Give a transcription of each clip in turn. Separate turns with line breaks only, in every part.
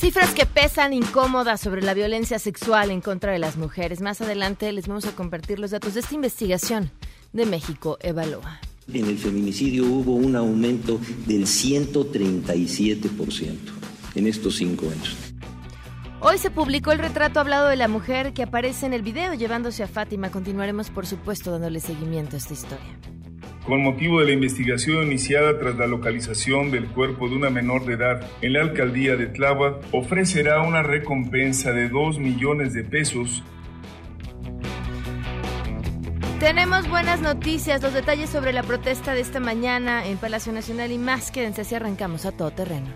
Cifras que pesan incómodas sobre la violencia sexual en contra de las mujeres. Más adelante les vamos a compartir los datos de esta investigación de México Evalúa.
En el feminicidio hubo un aumento del 137% en estos cinco años.
Hoy se publicó el retrato hablado de la mujer que aparece en el video llevándose a Fátima. Continuaremos, por supuesto, dándole seguimiento a esta historia
con motivo de la investigación iniciada tras la localización del cuerpo de una menor de edad en la alcaldía de Tláhuac, ofrecerá una recompensa de 2 millones de pesos.
Tenemos buenas noticias, los detalles sobre la protesta de esta mañana en Palacio Nacional y más. Quédense así arrancamos a todo terreno.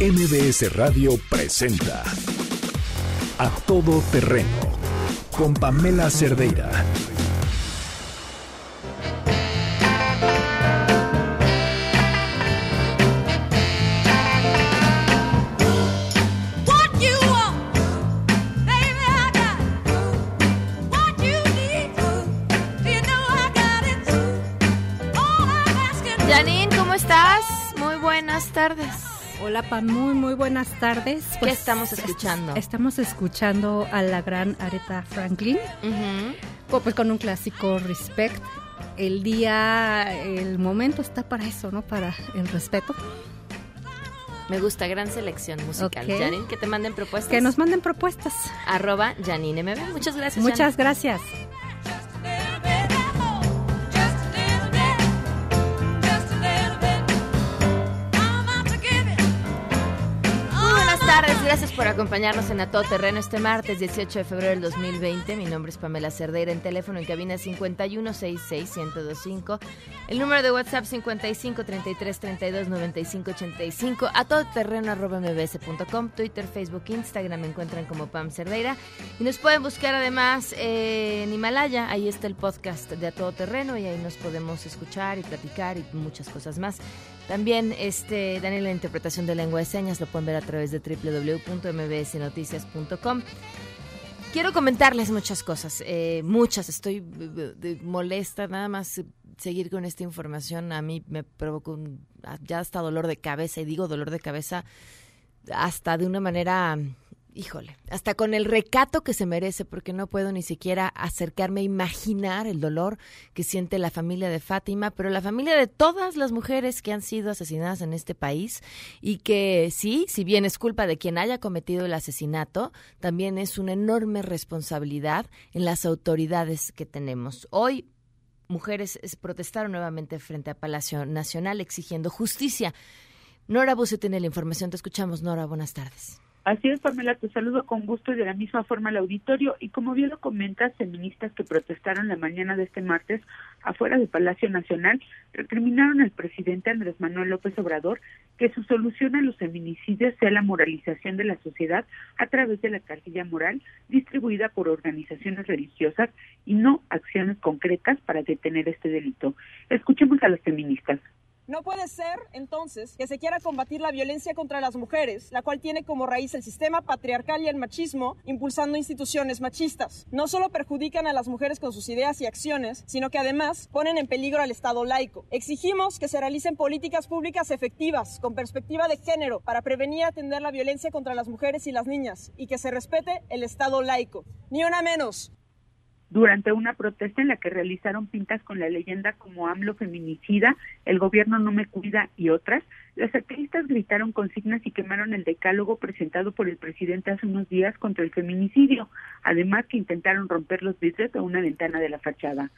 MBS Radio presenta A Todo Terreno con Pamela Cerdeira.
Tardes.
Hola, Pam, muy, muy buenas tardes.
¿Qué pues, estamos escuchando?
estamos escuchando a la gran Aretha Franklin, pues con un clásico Respect. El día, el momento está para eso, ¿no? Para el respeto.
Me gusta, gran selección musical. Janine, que te manden propuestas.
Que nos manden propuestas.
Arroba Janine MB. Muchas gracias.
Muchas gracias. about it.
Gracias por acompañarnos en A Todo Terreno este martes 18 de febrero del 2020. Mi nombre es Pamela Cerdeira, en teléfono en cabina 5166-1025. El número de WhatsApp 5533329585. A todo terreno arroba mbs.com. Twitter, Facebook, Instagram me encuentran como Pam Cerdeira. Y nos pueden buscar además en Himalaya. Ahí está el podcast de A Todo Terreno y ahí nos podemos escuchar y platicar y muchas cosas más. También este Daniel la interpretación de lengua de señas lo pueden ver a través de www.mbsnoticias.com. Quiero comentarles muchas cosas, eh, muchas. Estoy molesta nada más seguir con esta información. A mí me provoca ya hasta dolor de cabeza y digo dolor de cabeza hasta de una manera híjole, hasta con el recato que se merece, porque no puedo ni siquiera acercarme a imaginar el dolor que siente la familia de Fátima, pero la familia de todas las mujeres que han sido asesinadas en este país y que sí, si bien es culpa de quien haya cometido el asesinato, también es una enorme responsabilidad en las autoridades que tenemos. Hoy mujeres protestaron nuevamente frente a Palacio Nacional exigiendo justicia. Nora Buse tiene la información. Te escuchamos, Nora. Buenas tardes.
Así es, Pamela, te saludo con gusto y de la misma forma al auditorio. Y como bien lo comentas, feministas que protestaron la mañana de este martes afuera del Palacio Nacional recriminaron al presidente Andrés Manuel López Obrador que su solución a los feminicidios sea la moralización de la sociedad a través de la cartilla moral distribuida por organizaciones religiosas y no acciones concretas para detener este delito. Escuchemos a las feministas.
No puede ser, entonces, que se quiera combatir la violencia contra las mujeres, la cual tiene como raíz el sistema patriarcal y el machismo, impulsando instituciones machistas. No solo perjudican a las mujeres con sus ideas y acciones, sino que además ponen en peligro al Estado laico. Exigimos que se realicen políticas públicas efectivas, con perspectiva de género, para prevenir y atender la violencia contra las mujeres y las niñas, y que se respete el Estado laico. Ni una menos
durante una protesta en la que realizaron pintas con la leyenda como AMLO feminicida, el gobierno no me cuida y otras, las activistas gritaron consignas y quemaron el decálogo presentado por el presidente hace unos días contra el feminicidio, además que intentaron romper los vidrios de una ventana de la fachada.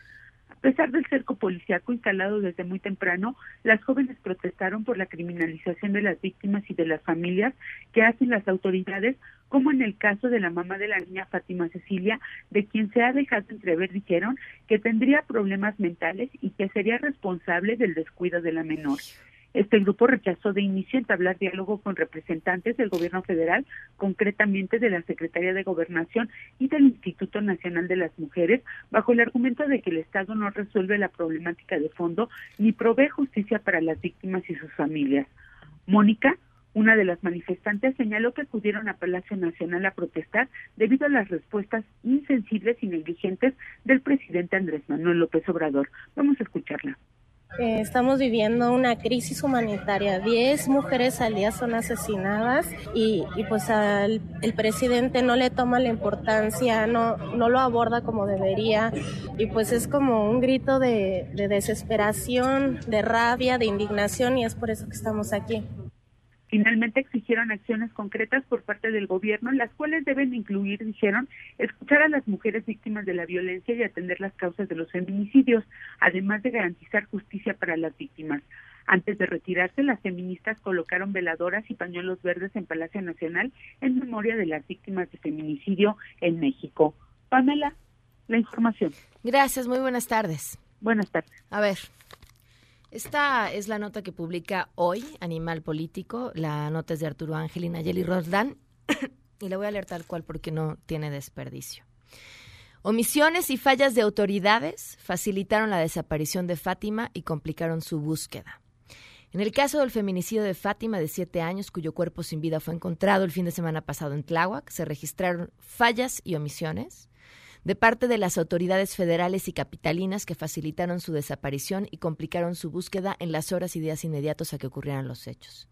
A pesar del cerco policíaco instalado desde muy temprano, las jóvenes protestaron por la criminalización de las víctimas y de las familias que hacen las autoridades, como en el caso de la mamá de la niña Fátima Cecilia, de quien se ha dejado entrever, dijeron, que tendría problemas mentales y que sería responsable del descuido de la menor. Este grupo rechazó de inicio entablar diálogo con representantes del gobierno federal, concretamente de la Secretaría de Gobernación y del Instituto Nacional de las Mujeres, bajo el argumento de que el Estado no resuelve la problemática de fondo ni provee justicia para las víctimas y sus familias. Mónica, una de las manifestantes señaló que acudieron a Palacio Nacional a protestar debido a las respuestas insensibles y negligentes del presidente Andrés Manuel López Obrador. Vamos a escucharla.
Eh, estamos viviendo una crisis humanitaria. Diez mujeres al día son asesinadas y, pues al, el presidente no le toma la importancia, no, no lo aborda como debería y pues es como un grito de desesperación, de rabia, de indignación y es por eso que estamos aquí.
Finalmente exigieron acciones concretas por parte del gobierno, las cuales deben incluir, dijeron, escuchar a las mujeres víctimas de la violencia y atender las causas de los feminicidios, además de garantizar justicia para las víctimas. Antes de retirarse, las feministas colocaron veladoras y pañuelos verdes en Palacio Nacional en memoria de las víctimas de feminicidio en México. Pamela, la información.
Gracias, muy buenas tardes.
Buenas tardes.
A ver, esta es la nota que publica hoy Animal Político. La nota es de Arturo Ángel y Nayeli Roldán. y la voy a leer tal cual porque no tiene desperdicio. Omisiones y fallas de autoridades facilitaron la desaparición de Fátima y complicaron su búsqueda. En el caso del feminicidio de Fátima, de siete años, cuyo cuerpo sin vida fue encontrado el fin de semana pasado en Tláhuac, se registraron fallas y omisiones de parte de las autoridades federales y capitalinas que facilitaron su desaparición y complicaron su búsqueda en las horas y días inmediatos a que ocurrieran los hechos.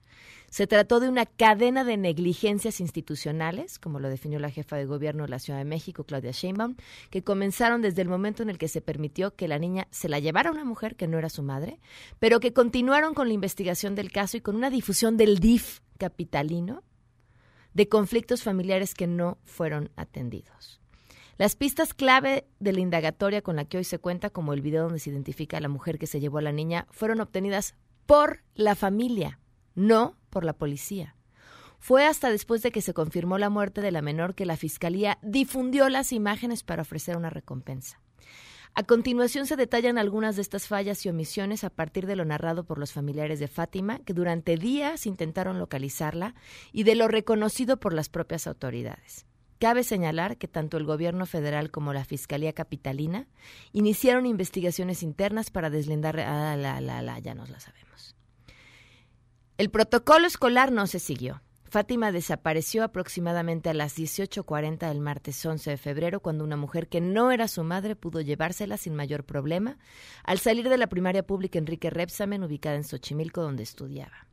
Se trató de una cadena de negligencias institucionales, como lo definió la jefa de gobierno de la Ciudad de México, Claudia Sheinbaum, que comenzaron desde el momento en el que se permitió que la niña se la llevara a una mujer que no era su madre, pero que continuaron con la investigación del caso y con una difusión del DIF capitalino de conflictos familiares que no fueron atendidos. Las pistas clave de la indagatoria con la que hoy se cuenta, como el video donde se identifica a la mujer que se llevó a la niña, fueron obtenidas por la familia, no por la policía. Fue hasta después de que se confirmó la muerte de la menor que la Fiscalía difundió las imágenes para ofrecer una recompensa. A continuación se detallan algunas de estas fallas y omisiones a partir de lo narrado por los familiares de Fátima, que durante días intentaron localizarla, y de lo reconocido por las propias autoridades. Cabe señalar que tanto el gobierno federal como la Fiscalía Capitalina iniciaron investigaciones internas para deslindar... Ah, la, la, la, ya nos la sabemos. El protocolo escolar no se siguió. Fátima desapareció aproximadamente a las 18.40 del martes 11 de febrero, cuando una mujer que no era su madre pudo llevársela sin mayor problema al salir de la primaria pública Enrique Repsamen, ubicada en Xochimilco, donde estudiaba.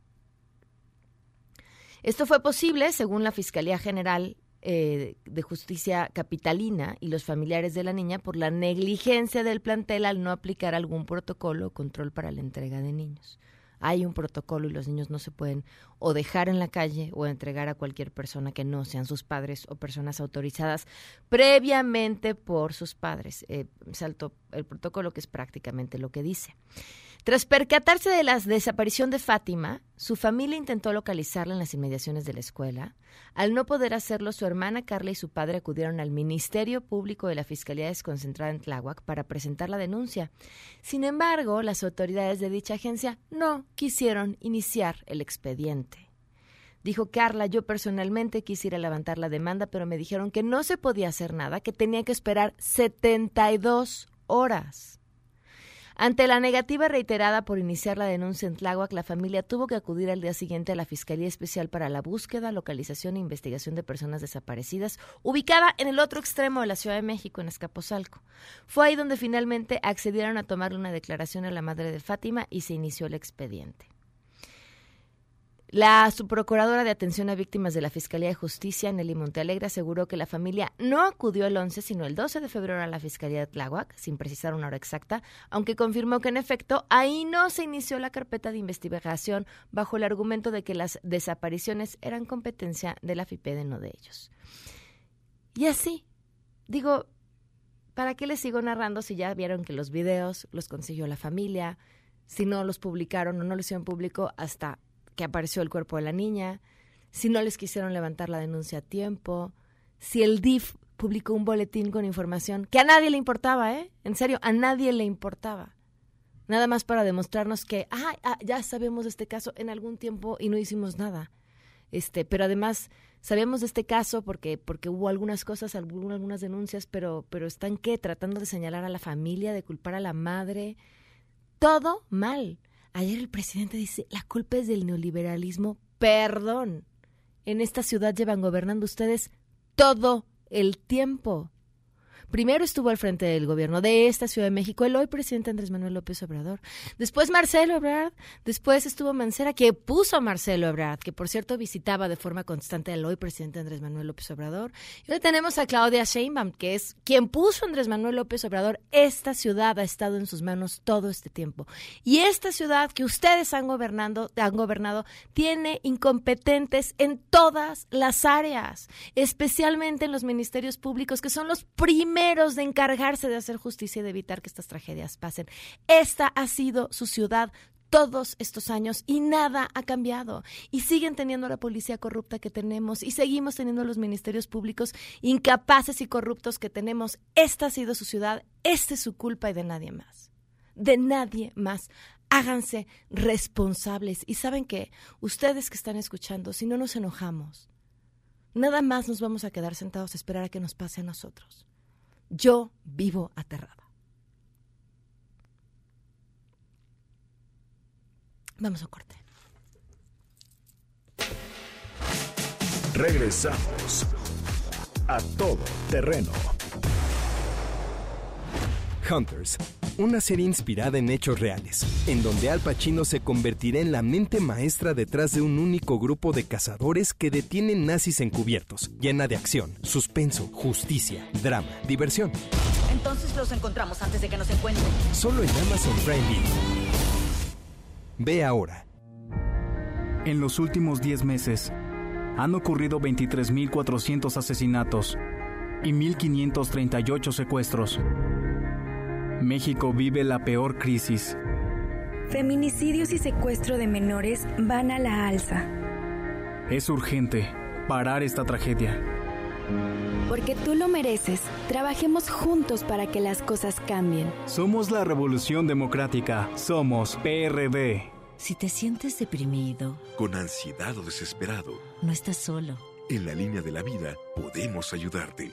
Esto fue posible, según la Fiscalía General eh, de Justicia Capitalina y los familiares de la niña por la negligencia del plantel al no aplicar algún protocolo o control para la entrega de niños. Hay un protocolo y los niños no se pueden o dejar en la calle o entregar a cualquier persona que no sean sus padres o personas autorizadas previamente por sus padres. Eh, salto el protocolo que es prácticamente lo que dice. Tras percatarse de la desaparición de Fátima, su familia intentó localizarla en las inmediaciones de la escuela. Al no poder hacerlo, su hermana Carla y su padre acudieron al Ministerio Público de la Fiscalía Desconcentrada en Tláhuac para presentar la denuncia. Sin embargo, las autoridades de dicha agencia no quisieron iniciar el expediente. Dijo Carla, yo personalmente quisiera levantar la demanda, pero me dijeron que no se podía hacer nada, que tenía que esperar 72 horas. Ante la negativa reiterada por iniciar la denuncia en Tláhuac, la familia tuvo que acudir al día siguiente a la Fiscalía Especial para la Búsqueda, Localización e Investigación de Personas Desaparecidas, ubicada en el otro extremo de la Ciudad de México, en Escaposalco. Fue ahí donde finalmente accedieron a tomarle una declaración a la madre de Fátima y se inició el expediente. La subprocuradora de Atención a Víctimas de la Fiscalía de Justicia, Nelly Montealegre, aseguró que la familia no acudió el 11, sino el 12 de febrero a la Fiscalía de Tláhuac, sin precisar una hora exacta, aunque confirmó que en efecto ahí no se inició la carpeta de investigación bajo el argumento de que las desapariciones eran competencia de la FIPED, no de ellos. Y así, digo, ¿para qué les sigo narrando si ya vieron que los videos los consiguió la familia? Si no los publicaron o no los hicieron público hasta que apareció el cuerpo de la niña, si no les quisieron levantar la denuncia a tiempo, si el DIF publicó un boletín con información que a nadie le importaba, ¿eh? En serio, a nadie le importaba. nada más para demostrarnos que, ah, ah, ya sabemos de este caso en algún tiempo y no hicimos nada. Este, pero además sabemos de este caso porque porque hubo algunas cosas, algunas denuncias, pero pero están qué tratando de señalar a la familia, de culpar a la madre, todo mal. Ayer el presidente dice, "La culpa es del neoliberalismo." Perdón. En esta ciudad llevan gobernando ustedes todo el tiempo. Primero estuvo al frente del gobierno de esta Ciudad de México el hoy presidente Andrés Manuel López Obrador. Después Marcelo Ebrard. Después estuvo Mancera, que puso a Marcelo Ebrard, que por cierto visitaba de forma constante al hoy presidente Andrés Manuel López Obrador. Y hoy tenemos a Claudia Sheinbaum, que es quien puso a Andrés Manuel López Obrador. Esta ciudad ha estado en sus manos todo este tiempo. Y esta ciudad que ustedes han gobernado, han gobernado tiene incompetentes en todas las áreas, especialmente en los ministerios públicos, que son los primeros de encargarse de hacer justicia y de evitar que estas tragedias pasen. Esta ha sido su ciudad todos estos años y nada ha cambiado. Y siguen teniendo la policía corrupta que tenemos y seguimos teniendo los ministerios públicos incapaces y corruptos que tenemos. Esta ha sido su ciudad, esta es su culpa y de nadie más. De nadie más. Háganse responsables. Y saben que ustedes que están escuchando, si no nos enojamos, nada más nos vamos a quedar sentados a esperar a que nos pase a nosotros. Yo vivo aterrada. Vamos a corte.
Regresamos a todo terreno.
Hunters una serie inspirada en hechos reales, en donde Al Pacino se convertirá en la mente maestra detrás de un único grupo de cazadores que detienen nazis encubiertos, llena de acción, suspenso, justicia, drama, diversión.
Entonces los encontramos antes de que nos encuentren.
Solo en Amazon Prime Video. Ve ahora.
En los últimos 10 meses, han ocurrido 23.400 asesinatos y 1.538 secuestros. México vive la peor crisis.
Feminicidios y secuestro de menores van a la alza.
Es urgente parar esta tragedia.
Porque tú lo mereces, trabajemos juntos para que las cosas cambien.
Somos la Revolución Democrática, somos PRD.
Si te sientes deprimido,
con ansiedad o desesperado,
no estás solo.
En la línea de la vida podemos ayudarte.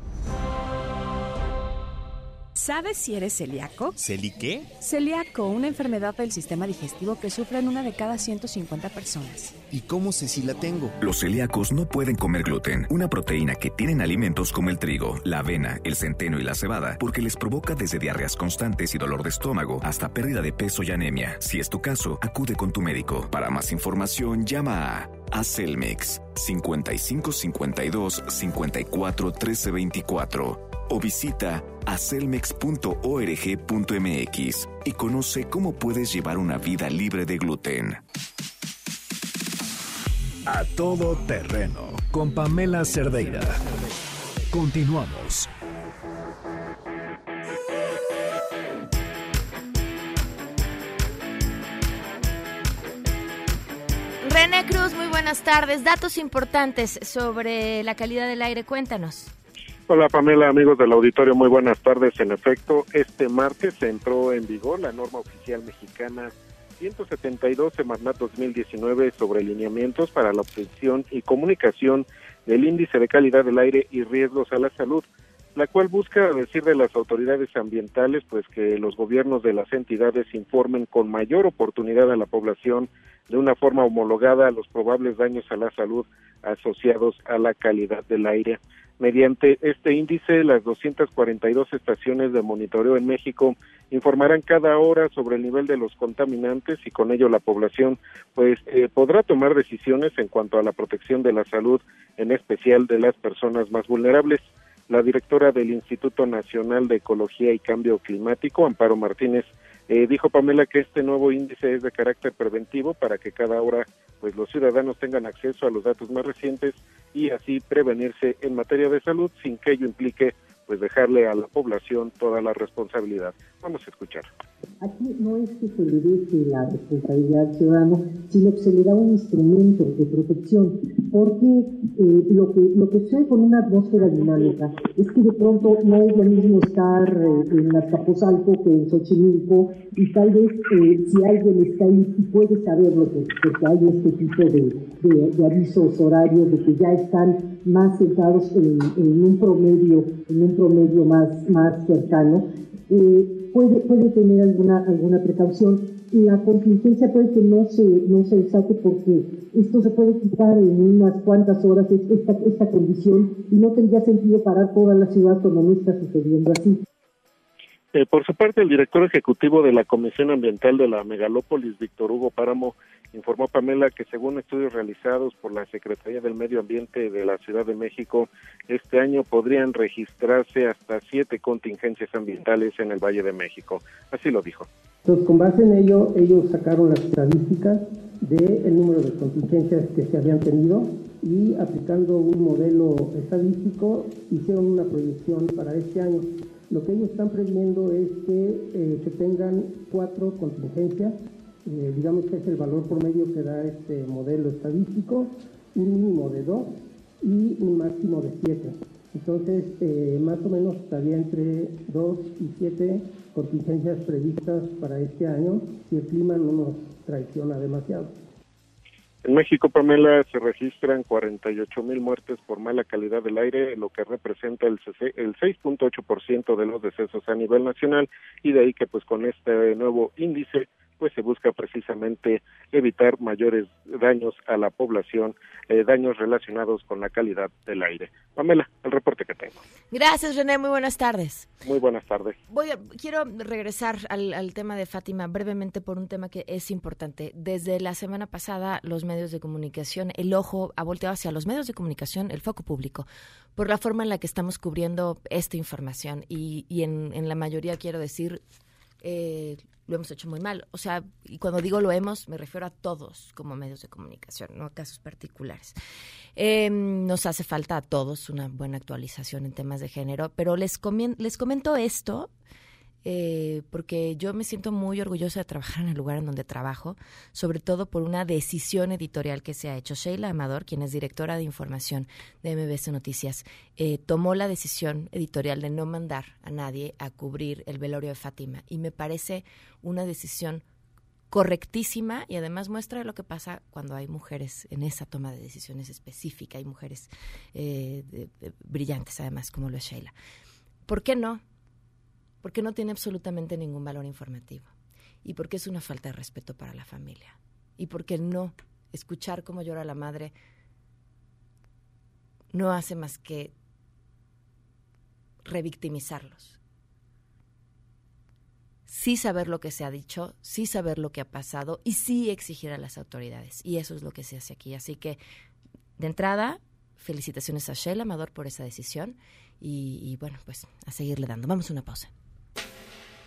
¿Sabes si eres celíaco?
¿Celi qué?
Celíaco, una enfermedad del sistema digestivo que sufren una de cada 150 personas.
¿Y cómo sé si la tengo?
Los celíacos no pueden comer gluten, una proteína que tienen alimentos como el trigo, la avena, el centeno y la cebada, porque les provoca desde diarreas constantes y dolor de estómago hasta pérdida de peso y anemia. Si es tu caso, acude con tu médico. Para más información, llama a Acelmex 5552 54 1324 o visita acelmex.org.mx y conoce cómo puedes llevar una vida libre de gluten. A todo terreno con Pamela Cerdeira. Continuamos.
René Cruz, muy buenas tardes. Datos importantes sobre la calidad del aire, cuéntanos.
Hola Pamela, amigos del auditorio, muy buenas tardes. En efecto, este martes entró en vigor la norma oficial mexicana 172 Semarnat 2019 sobre lineamientos para la obtención y comunicación del índice de calidad del aire y riesgos a la salud, la cual busca decir de las autoridades ambientales pues que los gobiernos de las entidades informen con mayor oportunidad a la población de una forma homologada a los probables daños a la salud asociados a la calidad del aire. Mediante este índice, las 242 estaciones de monitoreo en México informarán cada hora sobre el nivel de los contaminantes y con ello la población pues eh, podrá tomar decisiones en cuanto a la protección de la salud, en especial de las personas más vulnerables. La directora del Instituto Nacional de Ecología y Cambio Climático, Amparo Martínez, eh, dijo Pamela que este nuevo índice es de carácter preventivo para que cada hora pues los ciudadanos tengan acceso a los datos más recientes y así prevenirse en materia de salud sin que ello implique pues dejarle a la población toda la responsabilidad. Vamos a escuchar.
Aquí no es que se le deje la responsabilidad al ciudadano, sino que se le da un instrumento de protección, porque eh, lo, que, lo que sucede con una atmósfera dinámica es que de pronto no es lo mismo estar eh, en Azcapotzalco que en Xochimilco, y tal vez eh, si alguien está ahí y puede saberlo, porque hay este tipo de, de, avisos horarios de que ya están más sentados en, un promedio, un promedio más, más cercano, eh, puede, puede tener alguna, alguna precaución. La contingencia puede que no se, no se saque porque esto se puede quitar en unas cuantas horas, esta, esta condición, y no tendría sentido parar toda la ciudad cuando no está sucediendo así.
Eh, por su parte, el director ejecutivo de la Comisión Ambiental de la Megalópolis, Víctor Hugo Páramo, informó Pamela que según estudios realizados por la Secretaría del Medio Ambiente de la Ciudad de México, este año podrían registrarse hasta siete contingencias ambientales en el Valle de México. Así lo dijo.
Entonces, con base en ello, ellos sacaron las estadísticas del número de contingencias que se habían tenido y aplicando un modelo estadístico hicieron una proyección para este año. Lo que ellos están previendo es que eh, se tengan cuatro contingencias eh, digamos que es el valor promedio que da este modelo estadístico, un mínimo de dos y un máximo de siete. Entonces, eh, más o menos estaría entre dos y siete contingencias previstas para este año si el clima no nos traiciona demasiado.
En México, Pamela, se registran 48 mil muertes por mala calidad del aire, lo que representa el 6.8% de los decesos a nivel nacional, y de ahí que pues con este nuevo índice pues se busca precisamente evitar mayores daños a la población, eh, daños relacionados con la calidad del aire. Pamela, el reporte que tengo.
Gracias, René. Muy buenas tardes.
Muy buenas tardes.
Voy quiero regresar al, al tema de Fátima brevemente por un tema que es importante. Desde la semana pasada, los medios de comunicación, el ojo ha volteado hacia los medios de comunicación, el foco público, por la forma en la que estamos cubriendo esta información. Y, y en, en la mayoría, quiero decir, eh, lo hemos hecho muy mal. O sea, y cuando digo lo hemos, me refiero a todos como medios de comunicación, no a casos particulares. Em, nos hace falta a todos una buena actualización en temas de género, pero les, les comento esto eh, porque yo me siento muy orgullosa de trabajar en el lugar en donde trabajo, sobre todo por una decisión editorial que se ha hecho. Sheila Amador, quien es directora de información de MBS Noticias, eh, tomó la decisión editorial de no mandar a nadie a cubrir el velorio de Fátima y me parece una decisión correctísima y además muestra lo que pasa cuando hay mujeres en esa toma de decisiones específica, hay mujeres eh, brillantes además como lo es Sheila. ¿Por qué no? Porque no tiene absolutamente ningún valor informativo y porque es una falta de respeto para la familia y porque no escuchar cómo llora la madre no hace más que revictimizarlos. Sí saber lo que se ha dicho, sí saber lo que ha pasado y sí exigir a las autoridades. Y eso es lo que se hace aquí. Así que, de entrada, felicitaciones a Shell Amador por esa decisión y, bueno, pues a seguirle dando. Vamos a una pausa.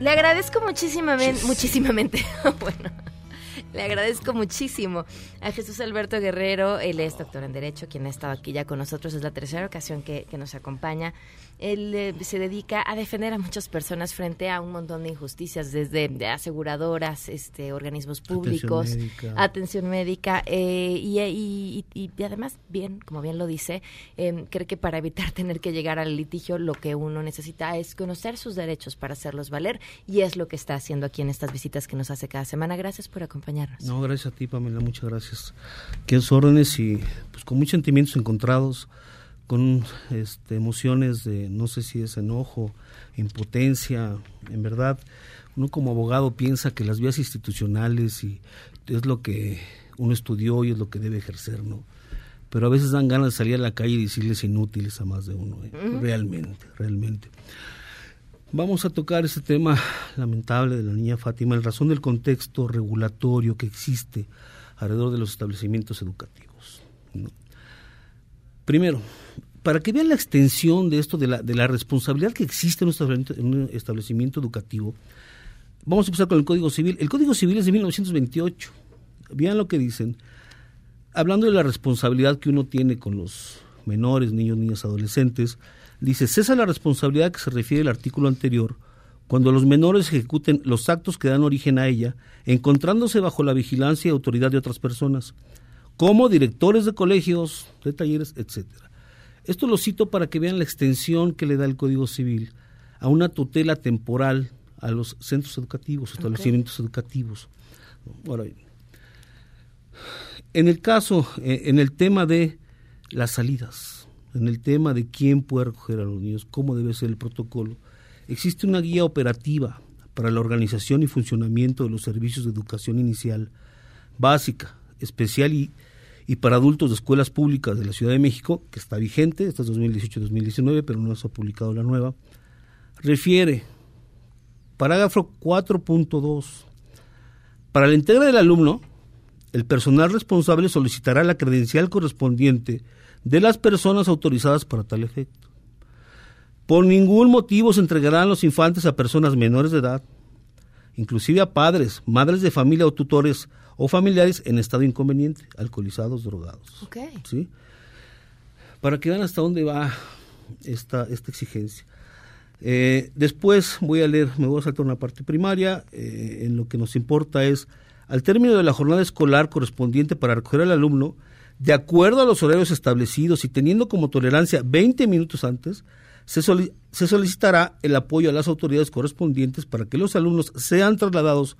Le agradezco muchísimamente, muchísimamente, bueno, le agradezco muchísimo a Jesús Alberto Guerrero, él es doctor en Derecho, quien ha estado aquí ya con nosotros, es la tercera ocasión que, que nos acompaña. Él eh, se dedica a defender a muchas personas frente a un montón de injusticias, desde aseguradoras, este, organismos públicos, atención médica, eh, y, y, además, bien, como bien lo dice, eh, cree que para evitar tener que llegar al litigio, lo que uno necesita es conocer sus derechos para hacerlos valer, y es lo que está haciendo aquí en estas visitas que nos hace cada semana. Gracias por acompañarnos.
No, gracias a ti, Pamela, muchas gracias. Que órdenes y pues con muchos sentimientos encontrados con este, emociones de, no sé si es enojo, impotencia, en verdad, uno como abogado piensa que las vías institucionales y es lo que uno estudió y es lo que debe ejercer, ¿no? Pero a veces dan ganas de salir a la calle y decirles inútiles a más de uno, ¿eh? realmente, realmente. Vamos a tocar ese tema lamentable de la niña Fátima en razón del contexto regulatorio que existe alrededor de los establecimientos educativos. Primero, para que vean la extensión de esto, de la, de la responsabilidad que existe en un, establecimiento, educativo, vamos a empezar con el Código Civil. El Código Civil es de 1928. Vean lo que dicen. Hablando de la responsabilidad que uno tiene con los menores, niños, niñas, adolescentes, dice, cesa la responsabilidad que se refiere al artículo anterior cuando los menores ejecuten los actos que dan origen a ella, encontrándose bajo la vigilancia y autoridad de otras personas, como directores de colegios, de talleres, etcétera. Esto lo cito para que vean la extensión que le da el Código Civil a una tutela temporal a los centros educativos, establecimientos educativos. Ahora en el caso, eh, en el tema de las salidas, en el tema de quién puede recoger a los niños, cómo debe ser el protocolo, existe una guía operativa para la organización y funcionamiento de los servicios de educación inicial básica, especial y y para adultos de escuelas públicas de la Ciudad de México, que está vigente, esta es 2018-2019, pero no se ha publicado la nueva, refiere, parágrafo 4.2, para la entrega del alumno, el personal responsable solicitará la credencial correspondiente de las personas autorizadas para tal efecto. Por ningún motivo se entregarán los infantes a personas menores de edad, inclusive a padres, madres de familia o tutores o familiares en estado inconveniente, alcoholizados, drogados.
Okay.
¿sí? Para que vean hasta dónde va esta, esta exigencia. Eh, después voy a leer, me voy a saltar una parte primaria, eh, en lo que nos importa es, al término de la jornada escolar correspondiente para recoger al alumno, de acuerdo a los horarios establecidos y teniendo como tolerancia 20 minutos antes, se, solicitará el apoyo a las autoridades correspondientes para que los alumnos sean trasladados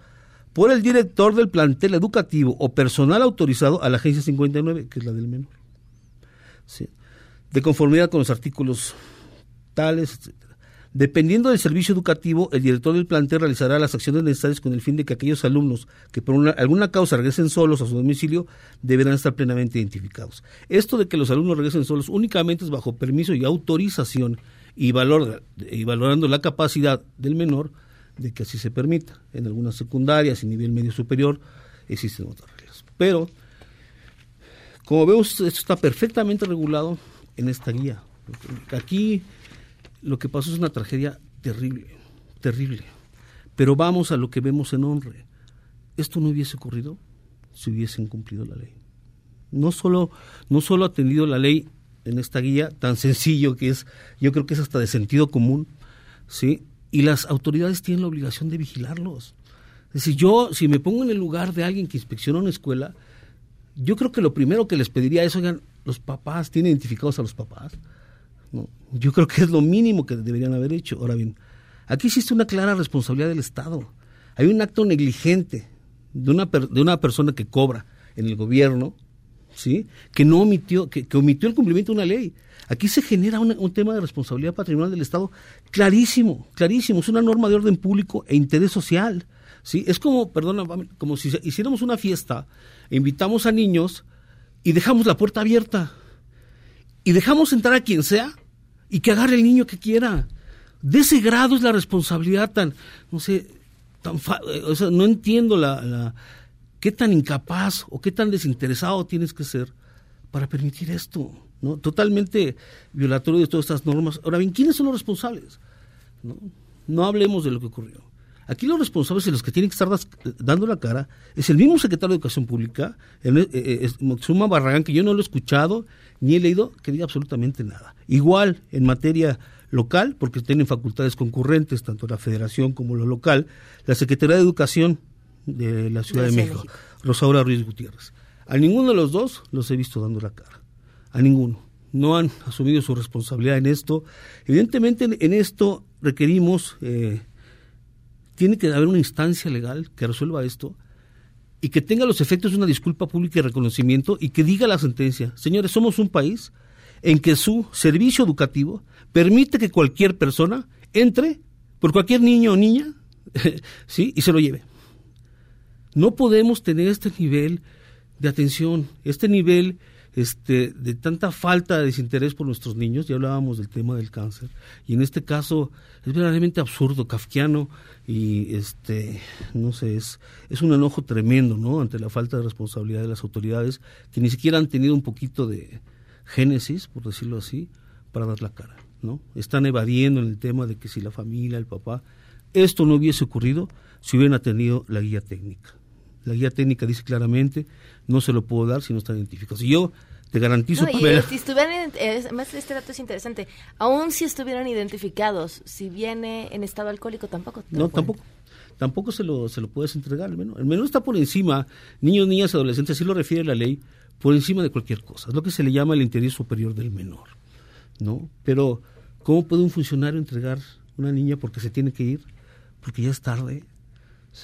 por el director del plantel educativo o personal autorizado a la agencia 59, que es la del menor. De conformidad con los artículos tales, etc. Dependiendo del servicio educativo, el director del plantel realizará las acciones necesarias con el fin de que aquellos alumnos que por alguna causa regresen solos a su domicilio deberán estar plenamente identificados. Esto de que los alumnos regresen solos únicamente es bajo permiso y autorización y, valor, y valorando la capacidad del menor de que así se permita. En algunas secundarias y nivel medio superior existen otras reglas. Pero, como vemos, esto está perfectamente regulado en esta guía. Aquí lo que pasó es una tragedia terrible, terrible. Pero vamos a lo que vemos en honre. Esto no hubiese ocurrido si hubiesen cumplido la ley. No solo, no solo atendido la ley en esta guía, tan sencillo que es, yo creo que es hasta de sentido común, ¿sí? y las autoridades tienen la obligación de vigilarlos. Es decir, yo, si me pongo en el lugar de alguien que inspecciona una escuela, yo creo que lo primero que les pediría es, oigan, los papás, ¿tienen identificados a los papás? No, yo creo que es lo mínimo que deberían haber hecho. Ahora bien, aquí existe una clara responsabilidad del Estado. Hay un acto negligente de una, de una persona que cobra en el gobierno, ¿sí? que no omitió, que, omitió el cumplimiento de una ley. Aquí se genera un, tema de responsabilidad patrimonial del Estado clarísimo, clarísimo. Es una norma de orden público e interés social. ¿sí? Es como, perdona, como si hiciéramos una fiesta, invitamos a niños y dejamos la puerta abierta. Y dejamos entrar a quien sea y que agarre el niño que quiera. De ese grado es la responsabilidad tan, no sé, tan, o sea, no entiendo la, la, qué tan incapaz o qué tan desinteresado tienes que ser para permitir esto. ¿no? Totalmente violatorio de todas estas normas. Ahora bien, ¿quiénes son los responsables? No, no hablemos de lo que ocurrió. Aquí los responsables y los que tienen que estar dando la cara es el mismo secretario de Educación Pública, el, eh, eh, Moxuma Barragán, que yo no lo he escuchado ni he leído que diga absolutamente nada. Igual en materia local, porque tienen facultades concurrentes, tanto la federación como lo local, la Secretaría de Educación de la Ciudad de, México, México, Rosaura Ruiz Gutiérrez. A ninguno de los dos los he visto dando la cara a ninguno. No han asumido su responsabilidad en esto. Evidentemente en, esto requerimos, eh, tiene que haber una instancia legal que resuelva esto y que tenga los efectos de una disculpa pública y reconocimiento y que diga la sentencia, señores, somos un país en que su servicio educativo permite que cualquier persona entre por cualquier niño o niña ¿sí? y se lo lleve. No podemos tener este nivel de atención, este nivel este, de tanta falta de desinterés por nuestros niños, ya hablábamos del tema del cáncer, y en este caso es verdaderamente absurdo, kafkiano, y este, no sé, es, es un enojo tremendo, ¿no? Ante la falta de responsabilidad de las autoridades, que ni siquiera han tenido un poquito de génesis, por decirlo así, para dar la cara, ¿no? Están evadiendo en el tema de que si la familia, el papá, esto no hubiese ocurrido si hubieran tenido la guía técnica. La guía técnica dice claramente, no se lo puedo dar si no está identificado. Si yo te garantizo
no, y, si estuvieran, más este dato es interesante, aún si estuvieran identificados, si viene en estado alcohólico, tampoco.
No, tampoco. Tampoco se lo, se lo puedes entregar al menor. El menor está por encima, niños, niñas, adolescentes, así lo refiere la ley, por encima de cualquier cosa. Es lo que se le llama el interés superior del menor. ¿no? Pero, ¿cómo puede un funcionario entregar una niña porque se tiene que ir? Porque ya es tarde.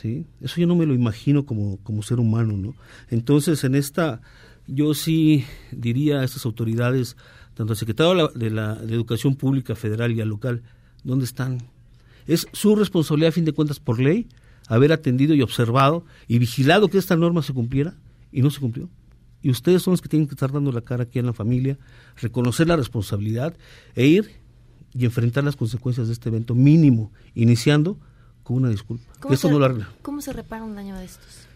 ¿Sí? Eso yo no me lo imagino como, como ser humano, ¿no? Entonces, en esta yo sí diría a estas autoridades, tanto al secretario de la, de Educación Pública Federal y al local, ¿dónde están? Es su responsabilidad, a fin de cuentas, por ley, haber atendido y observado y vigilado que esta norma se cumpliera y no se cumplió. Y ustedes son los que tienen que estar dando la cara aquí en la familia, reconocer la responsabilidad e ir y enfrentar las consecuencias de este evento mínimo, iniciando con una disculpa.
¿Cómo, se, no ¿cómo se repara un daño de estos?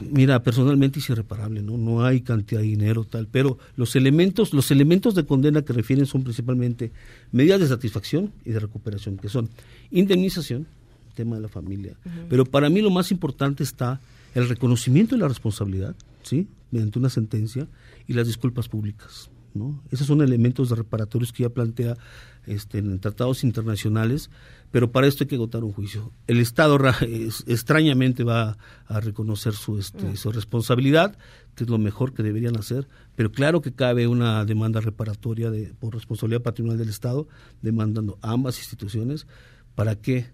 Mira, personalmente es irreparable, ¿no? No hay cantidad de dinero tal, pero los elementos, los elementos de condena que refieren son principalmente medidas de satisfacción y de recuperación, que son indemnización, tema de la familia. Pero para mí lo más importante está el reconocimiento de la responsabilidad, ¿sí? Mediante una sentencia y las disculpas públicas. ¿no? Esos son elementos de reparatorios que ya plantea este, en tratados internacionales, pero para esto hay que agotar un juicio. El Estado extrañamente va a reconocer su, este, mm. su responsabilidad, que es lo mejor que deberían hacer, pero claro que cabe una demanda reparatoria de, por responsabilidad patrimonial del Estado, demandando ambas instituciones para que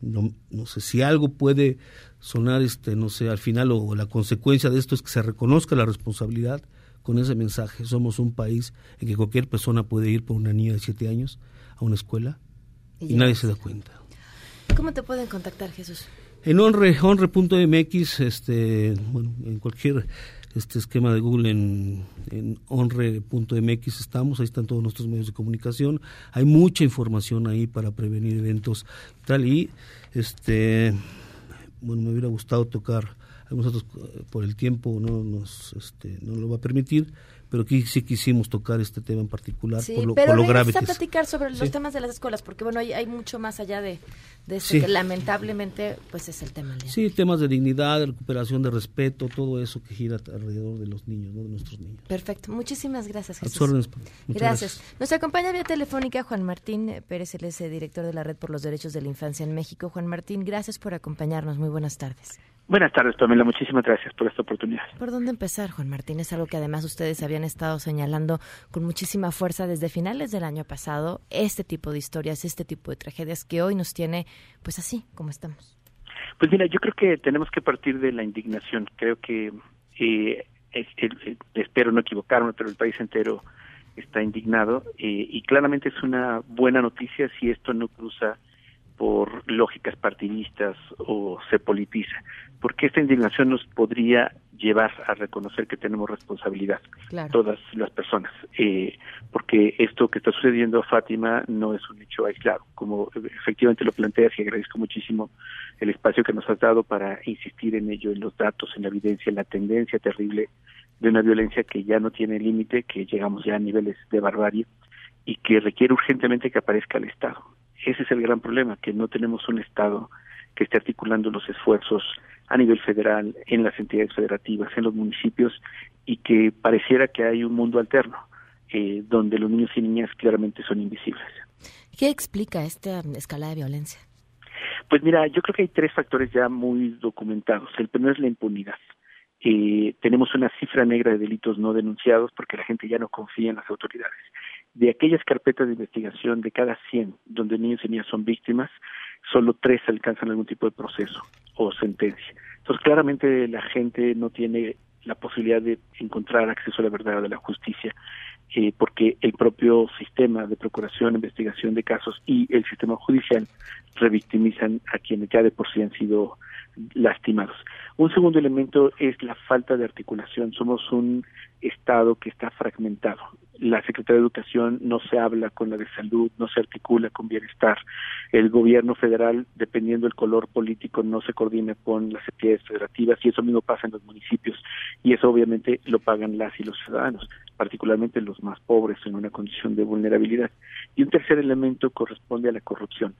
no, no sé si algo puede sonar este no sé al final o la consecuencia de esto es que se reconozca la responsabilidad con ese mensaje. Somos un país en que cualquier persona puede ir por una niña de siete años a una escuela y, nadie se da cuenta.
¿Cómo te pueden contactar, Jesús?
En honre, honre.mx, este, bueno, en cualquier este esquema de Google en, en honre.mx estamos, ahí están todos nuestros medios de comunicación, hay mucha información ahí para prevenir eventos tal y este bueno me hubiera gustado tocar nosotros eh, por el tiempo no nos este, no lo va a permitir pero aquí sí quisimos tocar este tema en particular por lo,
pero
por lo grave
a platicar sobre los temas de las escuelas porque bueno hay, hay mucho más allá de, que lamentablemente pues es el tema
sí temas de dignidad de recuperación de respeto todo eso que gira alrededor de los niños ¿no? de nuestros niños.
Perfecto. Muchísimas gracias Jesús. gracias. gracias. nos acompaña vía telefónica Juan Martín Pérez él es el director de la red por los derechos de la infancia en México. Juan Martín gracias por acompañarnos. Muy buenas tardes
Buenas tardes, Pamela. Muchísimas gracias por esta oportunidad.
¿Por dónde empezar, Juan Martín? Es algo que además ustedes habían estado señalando con muchísima fuerza desde finales del año pasado, este tipo de historias, este tipo de tragedias que hoy nos tiene, pues así, como estamos.
Pues mira, yo creo que tenemos que partir de la indignación. Creo que, eh, espero no equivocarme, pero el país entero está indignado eh, y claramente es una buena noticia si esto no cruza por lógicas partidistas o se politiza, porque esta indignación nos podría llevar a reconocer que tenemos responsabilidad, todas las personas, eh, porque esto que está sucediendo a Fátima no es un hecho aislado, como efectivamente lo planteas y agradezco muchísimo el espacio que nos has dado para insistir en ello, en los datos, en la evidencia, en la tendencia terrible de una violencia que ya no tiene límite, que llegamos ya a niveles de barbarie y que requiere urgentemente que aparezca el Estado ese es el gran problema, que no tenemos un Estado que esté articulando los esfuerzos a nivel federal, en las entidades federativas, en los municipios, y que pareciera que hay un mundo alterno, eh, donde los niños y niñas claramente son invisibles.
¿Qué explica esta escala de violencia?
Pues mira, yo creo que hay tres factores ya muy documentados. El primero es la impunidad. Eh, tenemos una cifra negra de delitos no denunciados porque la gente ya no confía en las autoridades de aquellas carpetas de investigación de cada 100 donde niños y niñas son víctimas, solo tres alcanzan algún tipo de proceso o sentencia. Entonces, claramente la gente no tiene la posibilidad de encontrar acceso a la verdad, de la justicia. eh, porque el propio sistema de procuración, investigación de casos y el sistema judicial revictimizan a quienes ya de por sí han sido lastimados. Un segundo elemento es la falta de articulación. Somos un Estado que está fragmentado. La Secretaría de Educación no se habla con la de Salud, no se articula con Bienestar. El gobierno federal, dependiendo del color político, no se coordina con las entidades federativas y eso mismo pasa en los municipios. Y eso obviamente lo pagan las y los ciudadanos, particularmente los más pobres en una condición de vulnerabilidad. Y un tercer elemento corresponde a la corrupción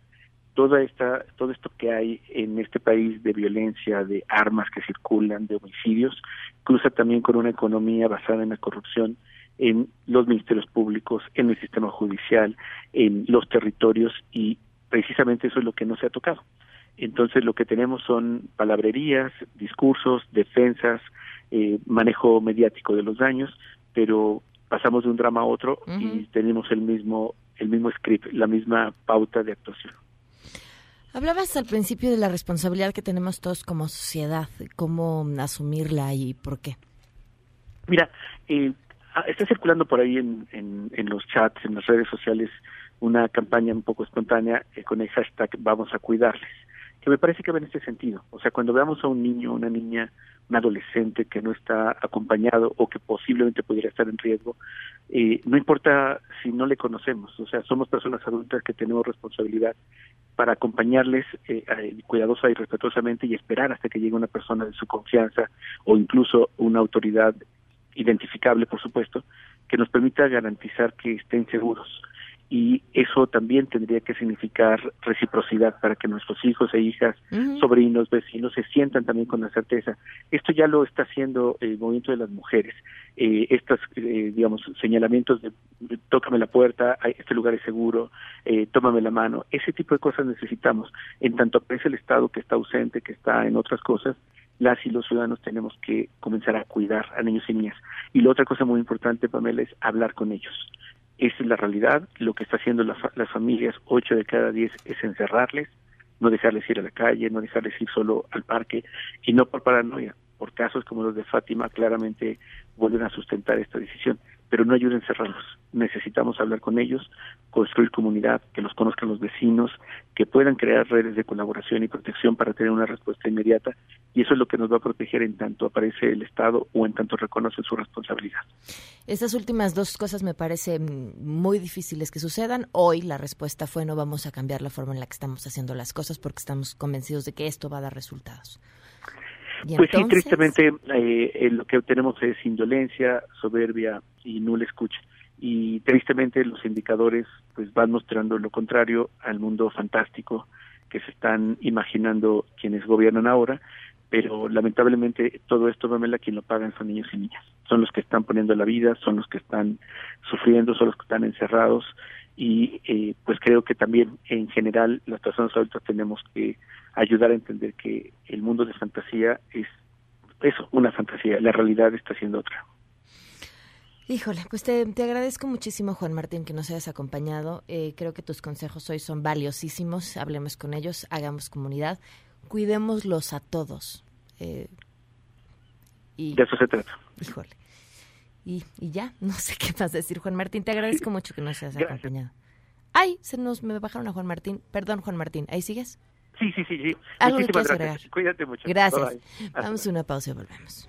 toda esta, todo esto que hay en este país de violencia, de armas que circulan, de homicidios, cruza también con una economía basada en la corrupción en los ministerios públicos, en el sistema judicial, en los territorios y precisamente eso es lo que no se ha tocado. Entonces lo que tenemos son palabrerías, discursos, defensas, eh, manejo mediático de los daños, pero pasamos de un drama a otro y tenemos el mismo el mismo script, la misma pauta de actuación.
Hablabas al principio de la responsabilidad que tenemos todos como sociedad, cómo asumirla y por qué.
Mira, eh, está circulando por ahí en, los chats, en las redes sociales, una campaña un poco espontánea eh, con el hashtag Vamos a cuidarles, que me parece que va en este sentido. O sea, cuando veamos a un niño, una niña, un adolescente que no está acompañado o que posiblemente pudiera estar en riesgo, eh, no importa si no le conocemos, o sea, somos personas adultas que tenemos responsabilidad para acompañarles eh, cuidadosa y respetuosamente y esperar hasta que llegue una persona de su confianza o incluso una autoridad identificable, por supuesto, que nos permita garantizar que estén seguros y eso también tendría que significar reciprocidad para que nuestros hijos e hijas, sobrinos, vecinos se sientan también con la certeza. Esto ya lo está haciendo el movimiento de las mujeres. Eh, estos, eh, digamos, señalamientos de tócame la puerta, este lugar es seguro, eh, tómame la mano, ese tipo de cosas necesitamos. En tanto aparece el Estado que está ausente, que está en otras cosas, las y los ciudadanos tenemos que comenzar a cuidar a niños y niñas. Y la otra cosa muy importante, Pamela, es hablar con ellos esa es la realidad. Lo que está haciendo las, las familias, ocho de cada diez, es encerrarles, no dejarles ir a la calle, no dejarles ir solo al parque, y no por paranoia. Por casos como los de Fátima, claramente vuelven a sustentar esta decisión pero no ayuden a encerrarlos. Necesitamos hablar con ellos, construir comunidad, que los conozcan los vecinos, que puedan crear redes de colaboración y protección para tener una respuesta inmediata y eso es lo que nos va a proteger en tanto aparece el Estado o en tanto reconoce su responsabilidad.
Estas últimas dos cosas me parecen muy difíciles que sucedan. Hoy la respuesta fue no vamos a cambiar la forma en la que estamos haciendo las cosas porque estamos convencidos de que esto va a dar resultados.
Pues sí, tristemente eh, lo que tenemos es indolencia, soberbia y nula escucha. Y tristemente los indicadores pues van mostrando lo contrario al mundo fantástico que se están imaginando quienes gobiernan ahora, pero lamentablemente todo esto, Pamela, quien lo pagan son niños y niñas. Son los que están poniendo la vida, son los que están sufriendo, son los que están encerrados y eh, pues creo que también en general las personas adultas tenemos que ayudar a entender que el mundo de fantasía es eso, una fantasía, la realidad está siendo otra.
Híjole, pues te, agradezco muchísimo, Juan Martín, que nos hayas acompañado. Eh, creo que tus consejos hoy son valiosísimos. Hablemos con ellos, hagamos comunidad, cuidémoslos a todos.
Eh, y, de eso se trata.
Híjole. Y, y, ya, no sé qué más decir, Juan Martín. Te agradezco mucho que nos hayas acompañado. Ay, se nos me bajaron a Juan Martín. Perdón, Juan Martín. ¿Ahí sigues?
Sí, sí, sí. sí.
Muchísimas
gracias. Cuídate mucho.
Gracias. Vamos a una pausa y volvemos.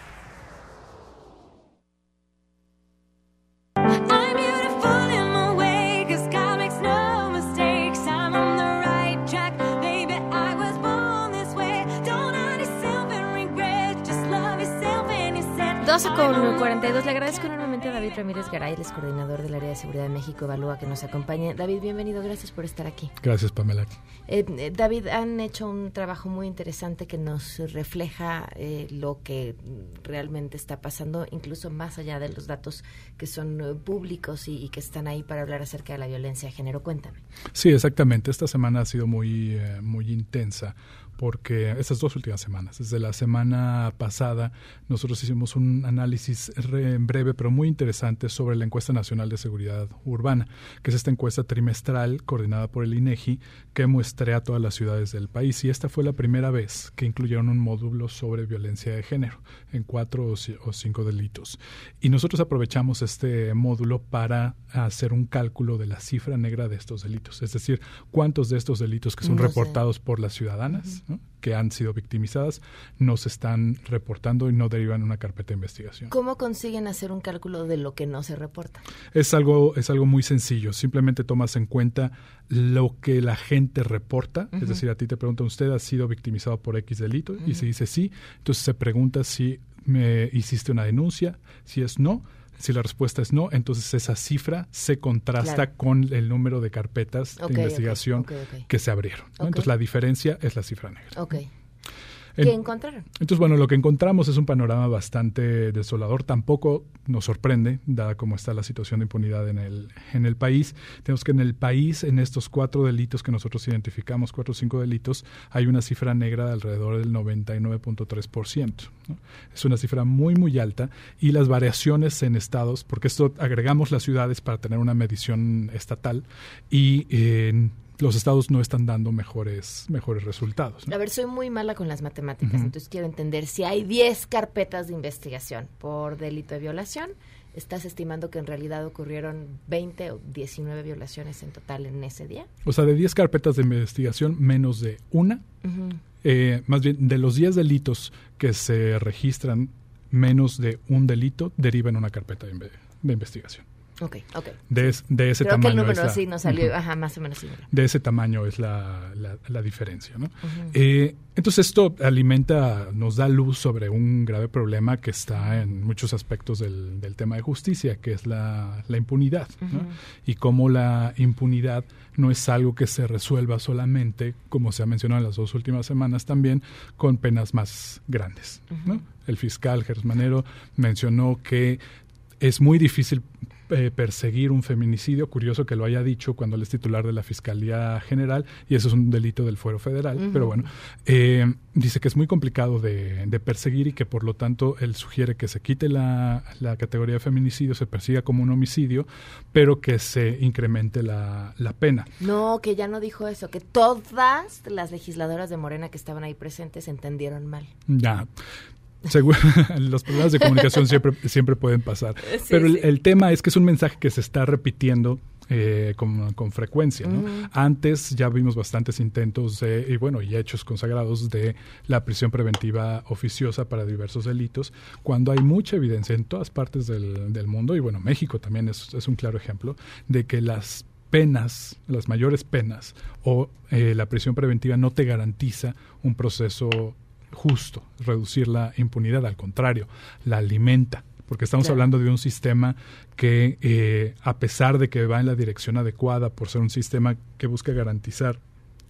12 con 42. Le agradezco enormemente a David Ramírez Garay, el coordinador del área de seguridad de México Evalúa, que nos acompaña. David, bienvenido, gracias por estar aquí.
Gracias, Pamela.
Eh, eh, David, han hecho un trabajo muy interesante que nos refleja eh, lo que realmente está pasando, incluso más allá de los datos que son públicos y, y, que están ahí para hablar acerca de la violencia de género. Cuéntame.
Sí, exactamente. Esta semana ha sido muy, muy intensa porque estas dos últimas semanas, desde la semana pasada, nosotros hicimos un análisis breve pero muy interesante sobre la encuesta nacional de seguridad urbana, que es esta encuesta trimestral coordinada por el INEGI que muestrea todas las ciudades del país y esta fue la primera vez que incluyeron un módulo sobre violencia de género en cuatro o cinco delitos. Y nosotros aprovechamos este módulo para hacer un cálculo de la cifra negra de estos delitos, es decir, cuántos de estos delitos que son no reportados sé. por las ciudadanas que han sido victimizadas no se están reportando y no derivan una carpeta de investigación.
¿Cómo consiguen hacer un cálculo de lo que no se reporta?
Es algo, es algo muy sencillo. Simplemente tomas en cuenta lo que la gente reporta. Uh -huh. Es decir, a ti te pregunta ¿usted ha sido victimizado por X delito? Uh -huh. Y se dice sí. Entonces se pregunta si me hiciste una denuncia. Si es no, si la respuesta es no, entonces esa cifra se contrasta claro. con el número de carpetas
okay,
de investigación
okay, okay,
que se abrieron. ¿no? Entonces la diferencia es la cifra negra.
¿Qué encontraron?
Entonces, bueno, lo que encontramos es un panorama bastante desolador. Tampoco nos sorprende, dada cómo está la situación de impunidad en el, en el país. Tenemos que en el país, en estos cuatro delitos que nosotros identificamos, cuatro o cinco delitos, hay una cifra negra de alrededor del 99.3%. ¿no? Es una cifra muy, muy alta. Y las variaciones en estados, porque esto agregamos las ciudades para tener una medición estatal y en los estados no están dando mejores, mejores resultados. ¿no?
A ver, soy muy mala con las matemáticas, uh -huh. entonces quiero entender si hay 10 carpetas de investigación por delito de violación. ¿Estás estimando que en realidad ocurrieron 20 o 19 violaciones en total en ese día?
O sea, de 10 carpetas de investigación, menos de una. Uh -huh. eh, más bien, de los 10 delitos que se registran, menos de un delito deriva en una carpeta de, de investigación.
Okay, okay.
De, de ese
Creo
tamaño.
que el número
es la,
sí nos salió, uh -huh. ajá, más o menos similar.
De ese tamaño es la, la, la diferencia, ¿no? Uh -huh. eh, entonces esto alimenta, nos da luz sobre un grave problema que está en muchos aspectos del, del tema de justicia, que es la, la impunidad, uh -huh. ¿no? Y cómo la impunidad no es algo que se resuelva solamente, como se ha mencionado en las dos últimas semanas también, con penas más grandes, ¿no? El fiscal Gersmanero mencionó que es muy difícil eh, perseguir un feminicidio, curioso que lo haya dicho cuando él es titular de la Fiscalía General, y eso es un delito del fuero federal, uh -huh. pero bueno, eh, dice que es muy complicado de, de, perseguir y que por lo tanto él sugiere que se quite la, la, categoría de feminicidio, se persiga como un homicidio, pero que se incremente la, la pena.
No, que ya no dijo eso, que todas las legisladoras de Morena que estaban ahí presentes entendieron mal.
Ya, Seguro, los problemas de comunicación siempre, siempre pueden pasar. Sí, Pero el, sí. el, tema es que es un mensaje que se está repitiendo eh, con, con, frecuencia. ¿no? Uh -huh. Antes ya vimos bastantes intentos de, y bueno, y hechos consagrados de la prisión preventiva oficiosa para diversos delitos, cuando hay mucha evidencia en todas partes del, del mundo, y bueno, México también es, es un claro ejemplo, de que las penas, las mayores penas o eh, la prisión preventiva no te garantiza un proceso justo reducir la impunidad, al contrario, la alimenta, porque estamos claro. hablando de un sistema que, eh, a pesar de que va en la dirección adecuada, por ser un sistema que busca garantizar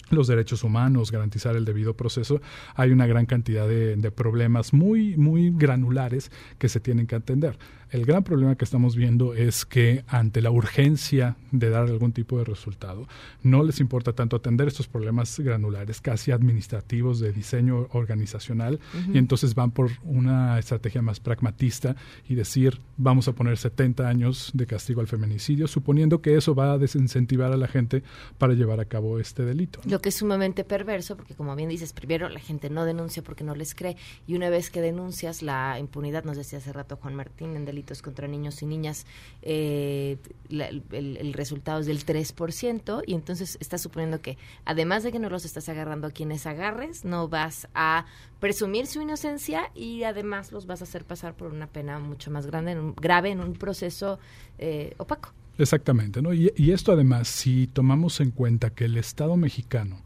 los derechos humanos, garantizar el debido proceso, hay una gran cantidad de, de, problemas muy, muy granulares que se tienen que atender. El gran problema que estamos viendo es que ante la urgencia de dar algún tipo de resultado, no les importa tanto atender estos problemas granulares, casi administrativos de diseño organizacional, uh -huh. y entonces van por una estrategia más pragmatista y decir, vamos a poner 70 años de castigo al feminicidio, suponiendo que eso va a desincentivar a la gente para llevar a cabo este delito.
Lo que es sumamente perverso, porque como bien dices, primero la gente no denuncia porque no les cree, y una vez que denuncias la impunidad, nos decía hace rato Juan Martín, en contra niños y niñas, eh, la, el, resultado es del 3%, y entonces estás suponiendo que, además de que no los estás agarrando a quienes agarres, no vas a presumir su inocencia y además los vas a hacer pasar por una pena mucho más grande, en un, grave, en un proceso eh, opaco.
Exactamente, ¿no? Y, esto además, si tomamos en cuenta que el Estado mexicano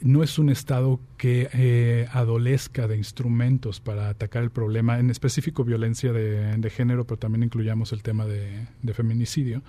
no es un Estado que eh, adolezca de instrumentos para atacar el problema, en específico violencia de, género, pero también incluyamos el tema de, de feminicidio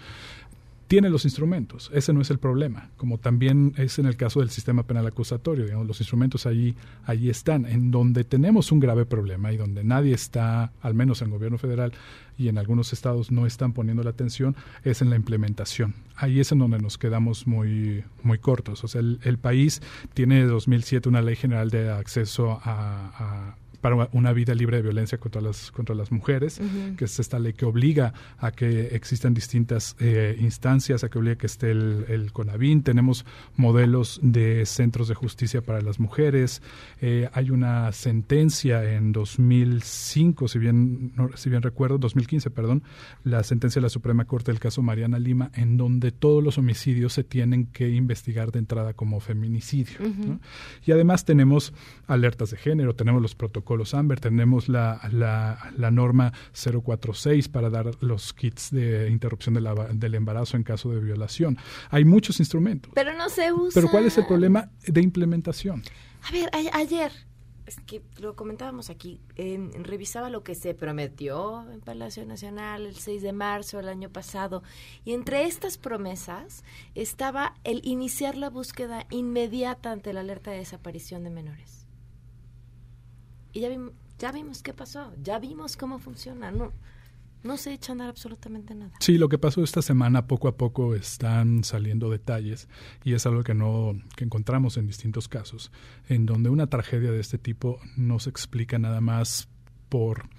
tiene los instrumentos, ese no es el problema, como también es en el caso del sistema penal acusatorio, digamos, los instrumentos allí, allí están, en donde tenemos un grave problema y donde nadie está, al menos en gobierno federal y en algunos estados no están poniendo la atención, es en la implementación. Ahí es en donde nos quedamos muy, muy cortos. O sea, el, país tiene de 2007 una ley general de acceso a para una vida libre de violencia contra las contra las mujeres, que es esta ley que obliga a que existan distintas eh, instancias, a que obliga que esté el, el, CONAVIN, tenemos modelos de centros de justicia para las mujeres, eh, hay una sentencia en 2005, si bien si bien recuerdo, 2015, perdón, la sentencia de la Suprema Corte del caso Mariana Lima, en donde todos los homicidios se tienen que investigar de entrada como feminicidio. Y además tenemos alertas de género, tenemos los protocolos protocolos AMBER, tenemos la, la, la, norma 046 para dar los kits de interrupción de la, del embarazo en caso de violación. Hay muchos instrumentos.
Pero no se usa.
Pero ¿cuál es el problema de implementación?
A ver, a, ayer es que lo comentábamos aquí, revisaba lo que se prometió en Palacio Nacional el 6 de marzo del año pasado y entre estas promesas estaba el iniciar la búsqueda inmediata ante la alerta de desaparición de menores y ya, ya vimos qué pasó, ya vimos cómo funciona, no, no se echa a andar absolutamente nada.
Sí, lo que pasó esta semana, poco a poco están saliendo detalles y es algo que no que encontramos en distintos casos, en donde una tragedia de este tipo no se explica nada más por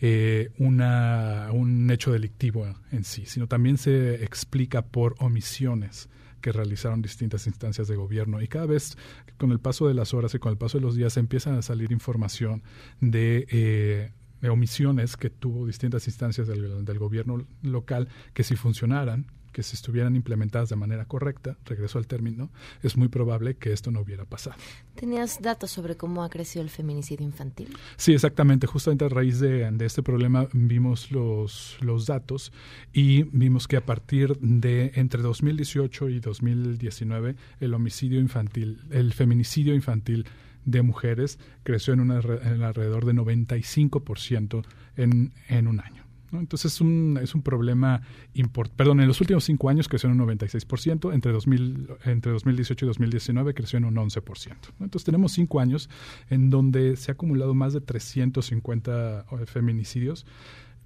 eh, una, un hecho delictivo en sí, sino también se explica por omisiones que realizaron distintas instancias de gobierno. Y cada vez, con el paso de las horas y con el paso de los días, empiezan a salir información de... Eh, omisiones que tuvo distintas instancias del, del, gobierno local que si funcionaran, que si estuvieran implementadas de manera correcta, regreso al término, es muy probable que esto no hubiera pasado.
¿Tenías datos sobre cómo ha crecido el feminicidio infantil?
Sí, exactamente. Justamente a raíz de, este problema vimos los, los datos y vimos que a partir de entre 2018 y 2019 el homicidio infantil, el feminicidio infantil de mujeres creció en, una, en alrededor de 95% en, en un año. Entonces es un, es un problema importante. Perdón, en los últimos cinco años creció en un 96%, entre, 2000, entre 2018 y 2019 creció en un 11%. Entonces tenemos cinco años en donde se ha acumulado más de 350 eh, feminicidios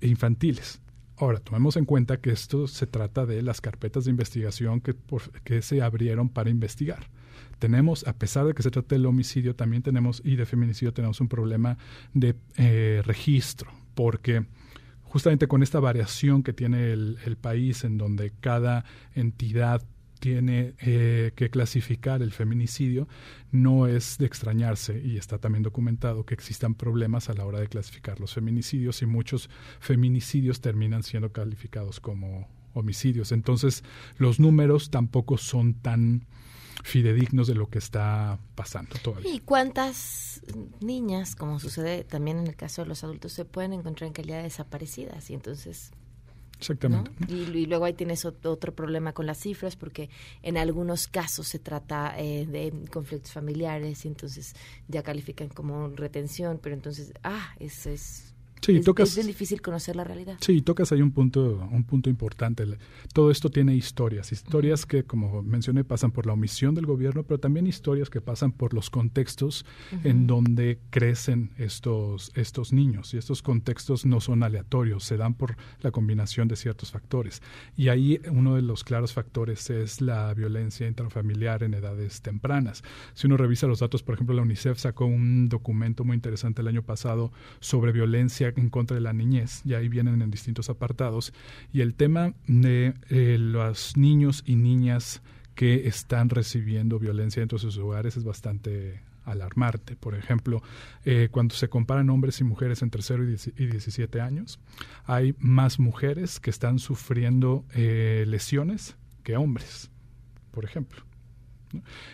infantiles. Ahora, tomemos en cuenta que esto se trata de las carpetas de investigación que, que se abrieron para investigar tenemos, a pesar de que se trate del homicidio, también tenemos, y de feminicidio, tenemos un problema de eh, registro, porque justamente con esta variación que tiene el, país en donde cada entidad tiene eh, que clasificar el feminicidio, no es de extrañarse y está también documentado que existan problemas a la hora de clasificar los feminicidios y muchos feminicidios terminan siendo calificados como homicidios. Entonces, los números tampoco son tan fidedignos de lo que está pasando todavía.
¿Y cuántas niñas, como sucede también en el caso de los adultos, se pueden encontrar en calidad desaparecidas? Y entonces...
Exactamente.
Y, luego ahí tienes otro problema con las cifras porque en algunos casos se trata eh, de conflictos familiares y entonces ya califican como retención, pero entonces, ah, eso es
Sí,
es,
tocas,
es difícil conocer la realidad.
Sí, tocas ahí un punto, un punto importante. Todo esto tiene historias, historias que, como mencioné, pasan por la omisión del gobierno, pero también historias que pasan por los contextos en donde crecen estos, estos niños. Y estos contextos no son aleatorios, se dan por la combinación de ciertos factores. Y ahí uno de los claros factores es la violencia intrafamiliar en edades tempranas. Si uno revisa los datos, por ejemplo, la UNICEF sacó un documento muy interesante el año pasado sobre violencia en contra de la niñez, y ahí vienen en distintos apartados, y el tema de eh, los niños y niñas que están recibiendo violencia dentro de sus hogares es bastante alarmante. Por ejemplo, eh, cuando se comparan hombres y mujeres entre 0 y 17 años, hay más mujeres que están sufriendo eh, lesiones que hombres, por ejemplo.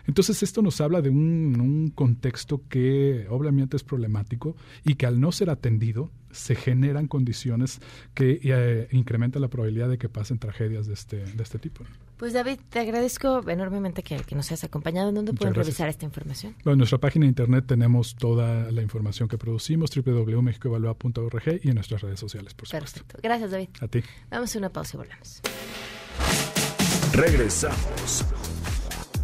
Entonces esto nos habla de un, un, contexto que obviamente es problemático y que al no ser atendido se generan condiciones que eh, incrementan la probabilidad de que pasen tragedias de este, de este tipo.
Pues David, te agradezco enormemente que, que nos hayas acompañado. ¿Dónde pueden revisar esta información?
Bueno, en nuestra página de internet tenemos toda la información que producimos, www.mexicoevalua.org y en nuestras redes sociales, por supuesto.
Perfecto. Gracias, David.
A ti.
Vamos a una pausa y volvemos.
Regresamos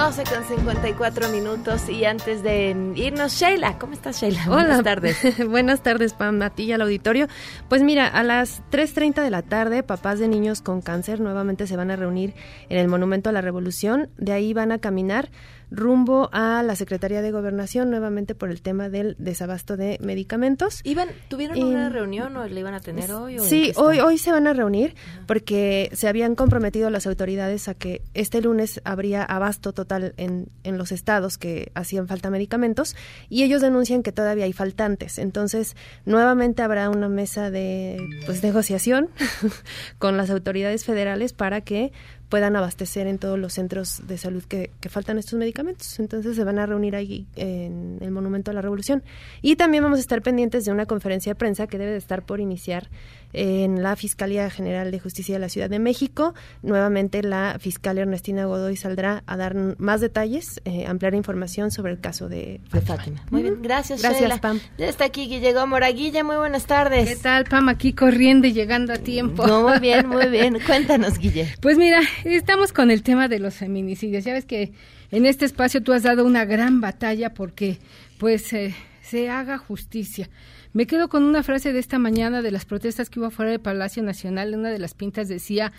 12 con 54 minutos y antes de irnos, Sheila, ¿cómo estás Sheila?
Hola. Buenas tardes. Buenas tardes, Pam, a ti y al auditorio. Pues mira, a las 3.30 de la tarde, papás de niños con cáncer nuevamente se van a reunir en el Monumento a la Revolución. De ahí van a caminar rumbo a la Secretaría de Gobernación nuevamente por el tema del desabasto de medicamentos.
¿Iban, ¿Tuvieron una reunión o le iban a tener hoy?
sí, hoy, hoy se van a reunir porque se habían comprometido las autoridades a que este lunes habría abasto total en, en los estados que hacían falta medicamentos y ellos denuncian que todavía hay faltantes. Entonces, nuevamente habrá una mesa de pues negociación con las autoridades federales para que puedan abastecer en todos los centros de salud que, que, faltan estos medicamentos. Entonces se van a reunir ahí en el Monumento a la Revolución. Y también vamos a estar pendientes de una conferencia de prensa que debe de estar por iniciar en la Fiscalía General de Justicia de la Ciudad de México. Nuevamente la fiscal Ernestina Godoy saldrá a dar más detalles, eh, ampliar información sobre el caso de Fátima.
Muy bien, gracias,
Gracias,
Sheila.
Pam.
Ya está aquí Guille Moraguilla, muy buenas tardes.
¿Qué tal, Pam? Aquí corriendo y llegando a tiempo.
No, muy bien, muy bien. Cuéntanos, Guille.
Pues mira, estamos con el tema de los feminicidios. Ya ves que en este espacio tú has dado una gran batalla porque pues eh, se haga justicia. Me quedo con una frase de esta mañana de las protestas que hubo fuera del Palacio Nacional. Una de las pintas decía,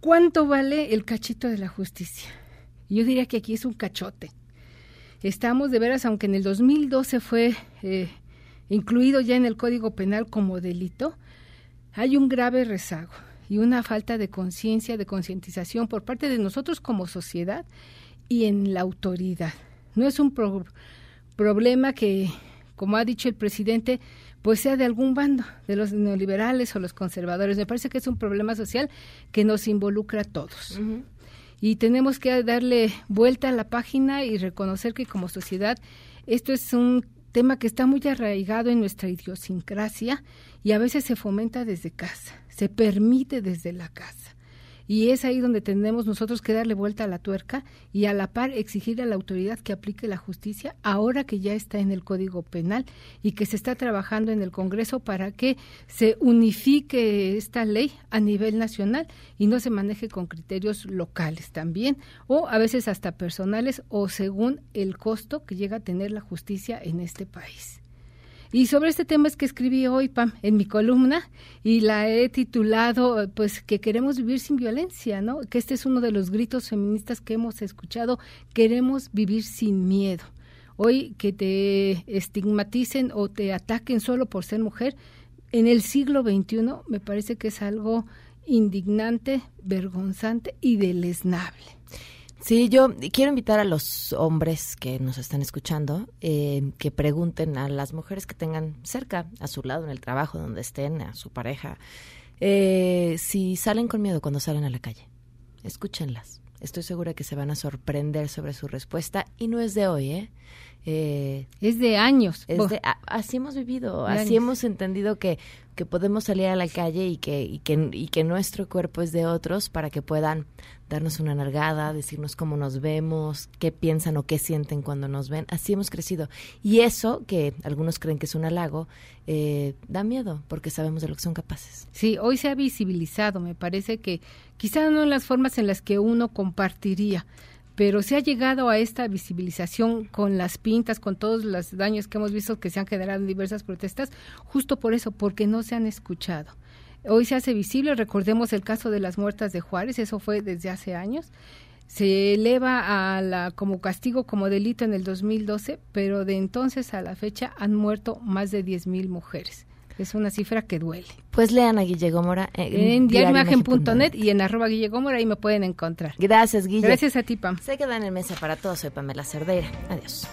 ¿cuánto vale el cachito de la justicia? Yo diría que aquí es un cachote. Estamos de veras, aunque en el 2012 fue eh, incluido ya en el Código Penal como delito, hay un grave rezago y una falta de conciencia, de concientización por parte de nosotros como sociedad y en la autoridad. No es un pro problema que, como ha dicho el presidente, pues sea de algún bando, de los neoliberales o los conservadores. Me parece que es un problema social que nos involucra a todos. Uh -huh. Y tenemos que darle vuelta a la página y reconocer que como sociedad esto es un tema que está muy arraigado en nuestra idiosincrasia y a veces se fomenta desde casa, se permite desde la casa. Y es ahí donde tenemos nosotros que darle vuelta a la tuerca y a la par exigir a la autoridad que aplique la justicia ahora que ya está en el Código Penal y que se está trabajando en el Congreso para que se unifique esta ley a nivel nacional y no se maneje con criterios locales también o a veces hasta personales o según el costo que llega a tener la justicia en este país. Y sobre este tema es que escribí hoy, Pam, en mi columna y la he titulado, pues, que queremos vivir sin violencia, ¿no? Que este es uno de los gritos feministas que hemos escuchado, queremos vivir sin miedo. Hoy que te estigmaticen o te ataquen solo por ser mujer, en el siglo XXI me parece que es algo indignante, vergonzante y deleznable.
Sí, yo quiero invitar a los hombres que nos están escuchando eh, que pregunten a las mujeres que tengan cerca, a su lado, en el trabajo, donde estén, a su pareja, eh, si salen con miedo cuando salen a la calle. Escúchenlas. Estoy segura que se van a sorprender sobre su respuesta y no es de hoy, ¿eh?
Eh, es de años.
Es de, así hemos vivido, de así años. hemos entendido que, que podemos salir a la calle y que, y, que, y que nuestro cuerpo es de otros para que puedan darnos una nargada, decirnos cómo nos vemos, qué piensan o qué sienten cuando nos ven. Así hemos crecido. Y eso, que algunos creen que es un halago, eh, da miedo porque sabemos de lo que son capaces.
Sí, hoy se ha visibilizado, me parece que quizás no en las formas en las que uno compartiría, pero se ha llegado a esta visibilización con las pintas, con todos los daños que hemos visto que se han generado en diversas protestas, justo por eso, porque no se han escuchado. Hoy se hace visible, recordemos el caso de las muertas de Juárez, eso fue desde hace años. Se eleva a la, como castigo, como delito en el 2012, pero de entonces a la fecha han muerto más de 10.000 mujeres. Es una cifra que duele.
Pues lean a Guille Gómora
en, en diarioimagen.net y en arroba Guille Gómora ahí me pueden encontrar.
Gracias, Guille.
Gracias a ti, Pam.
Se quedan en mesa para todos. Soy Pamela Cerdeira. Adiós.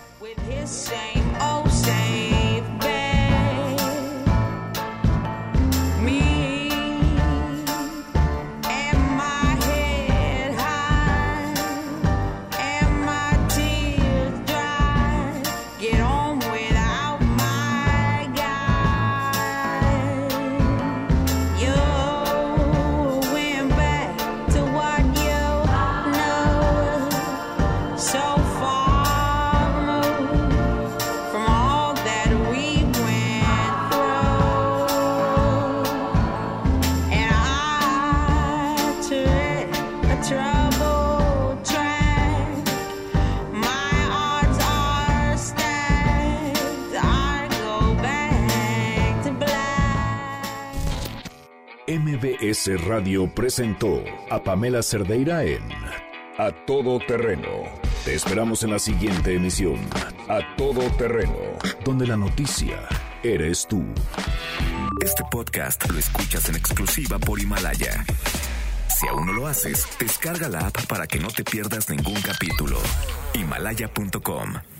MBS Radio presentó a Pamela Cerdeira en A Todo Terreno. Te esperamos en la siguiente emisión, A Todo Terreno, donde la noticia eres tú. Este podcast lo escuchas en exclusiva por Himalaya. Si aún no lo haces, descarga la app para que no te pierdas ningún capítulo. Himalaya.com